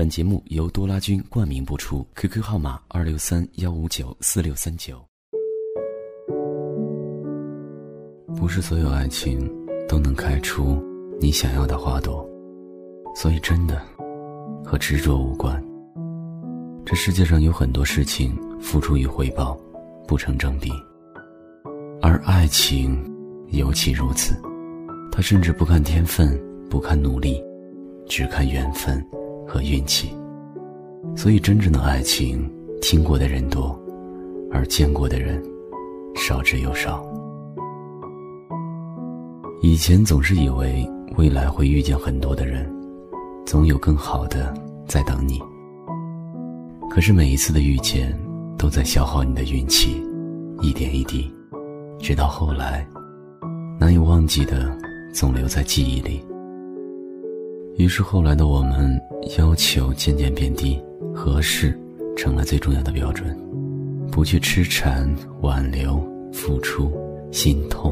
本节目由多拉君冠名播出，QQ 号码二六三幺五九四六三九。不是所有爱情都能开出你想要的花朵，所以真的和执着无关。这世界上有很多事情，付出与回报不成正比，而爱情尤其如此。它甚至不看天分，不看努力，只看缘分。和运气，所以真正的爱情，听过的人多，而见过的人少之又少。以前总是以为未来会遇见很多的人，总有更好的在等你。可是每一次的遇见，都在消耗你的运气，一点一滴，直到后来，难以忘记的总留在记忆里。于是后来的我们要求渐渐变低，合适成了最重要的标准，不去痴缠、挽留、付出、心痛，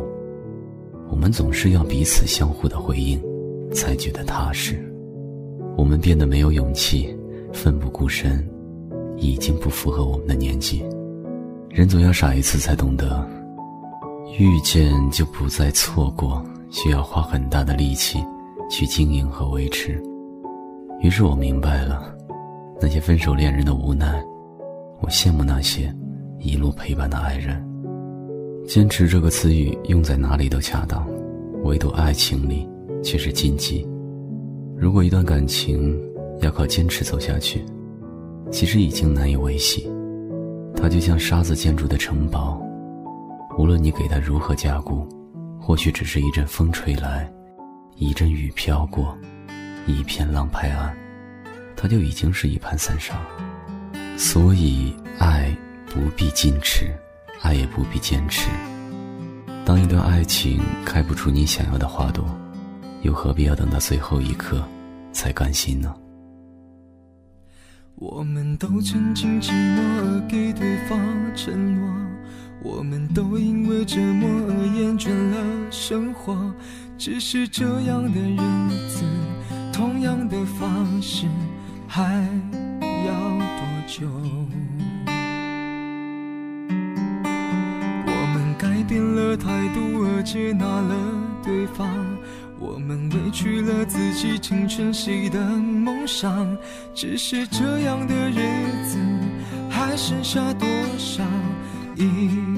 我们总是要彼此相互的回应，才觉得踏实。我们变得没有勇气，奋不顾身，已经不符合我们的年纪。人总要傻一次才懂得，遇见就不再错过，需要花很大的力气。去经营和维持，于是我明白了那些分手恋人的无奈，我羡慕那些一路陪伴的爱人。坚持这个词语用在哪里都恰当，唯独爱情里却是禁忌。如果一段感情要靠坚持走下去，其实已经难以维系。它就像沙子建筑的城堡，无论你给它如何加固，或许只是一阵风吹来。一阵雨飘过，一片浪拍岸，它就已经是一盘散沙。所以，爱不必矜持，爱也不必坚持。当一段爱情开不出你想要的花朵，又何必要等到最后一刻才甘心呢？我们都曾经寂寞而给对方承诺，我们都因为折磨而厌倦了生活。只是这样的日子，同样的方式，还要多久？我们改变了态度而接纳了对方，我们委屈了自己成全谁的梦想？只是这样的日子，还剩下多少？已。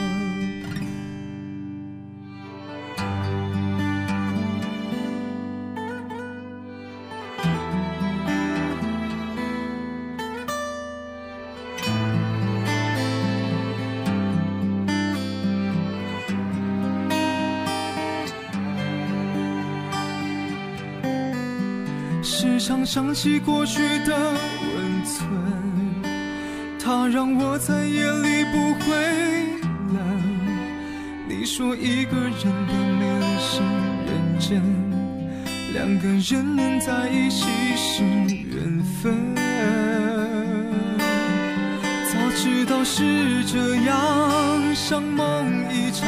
常想起过去的温存，它让我在夜里不会冷。你说一个人的美丽是认真，两个人能在一起是缘分。早知道是这样，像梦一场，